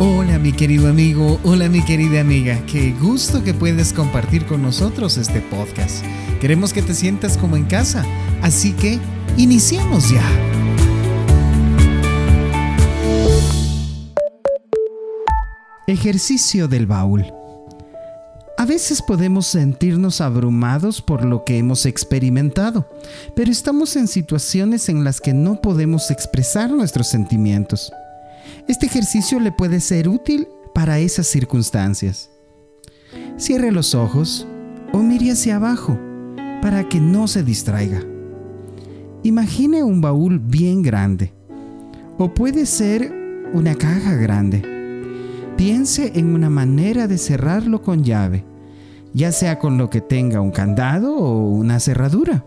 Hola mi querido amigo, hola mi querida amiga, qué gusto que puedes compartir con nosotros este podcast. Queremos que te sientas como en casa, así que iniciemos ya. Ejercicio del baúl. A veces podemos sentirnos abrumados por lo que hemos experimentado, pero estamos en situaciones en las que no podemos expresar nuestros sentimientos. Este ejercicio le puede ser útil para esas circunstancias. Cierre los ojos o mire hacia abajo para que no se distraiga. Imagine un baúl bien grande o puede ser una caja grande. Piense en una manera de cerrarlo con llave, ya sea con lo que tenga un candado o una cerradura.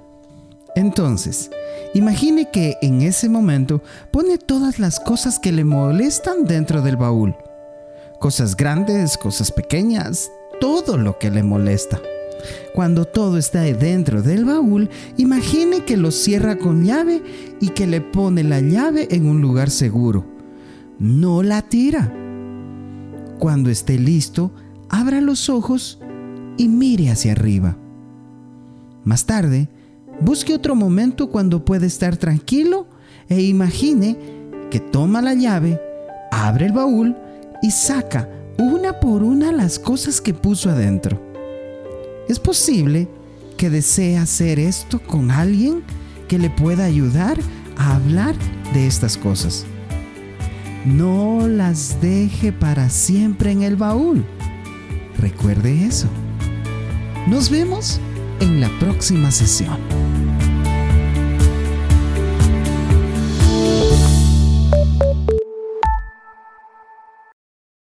Entonces, imagine que en ese momento pone todas las cosas que le molestan dentro del baúl. Cosas grandes, cosas pequeñas, todo lo que le molesta. Cuando todo está dentro del baúl, imagine que lo cierra con llave y que le pone la llave en un lugar seguro. No la tira. Cuando esté listo, abra los ojos y mire hacia arriba. Más tarde, Busque otro momento cuando puede estar tranquilo e imagine que toma la llave, abre el baúl y saca una por una las cosas que puso adentro. Es posible que desee hacer esto con alguien que le pueda ayudar a hablar de estas cosas. No las deje para siempre en el baúl. Recuerde eso. Nos vemos en la próxima sesión.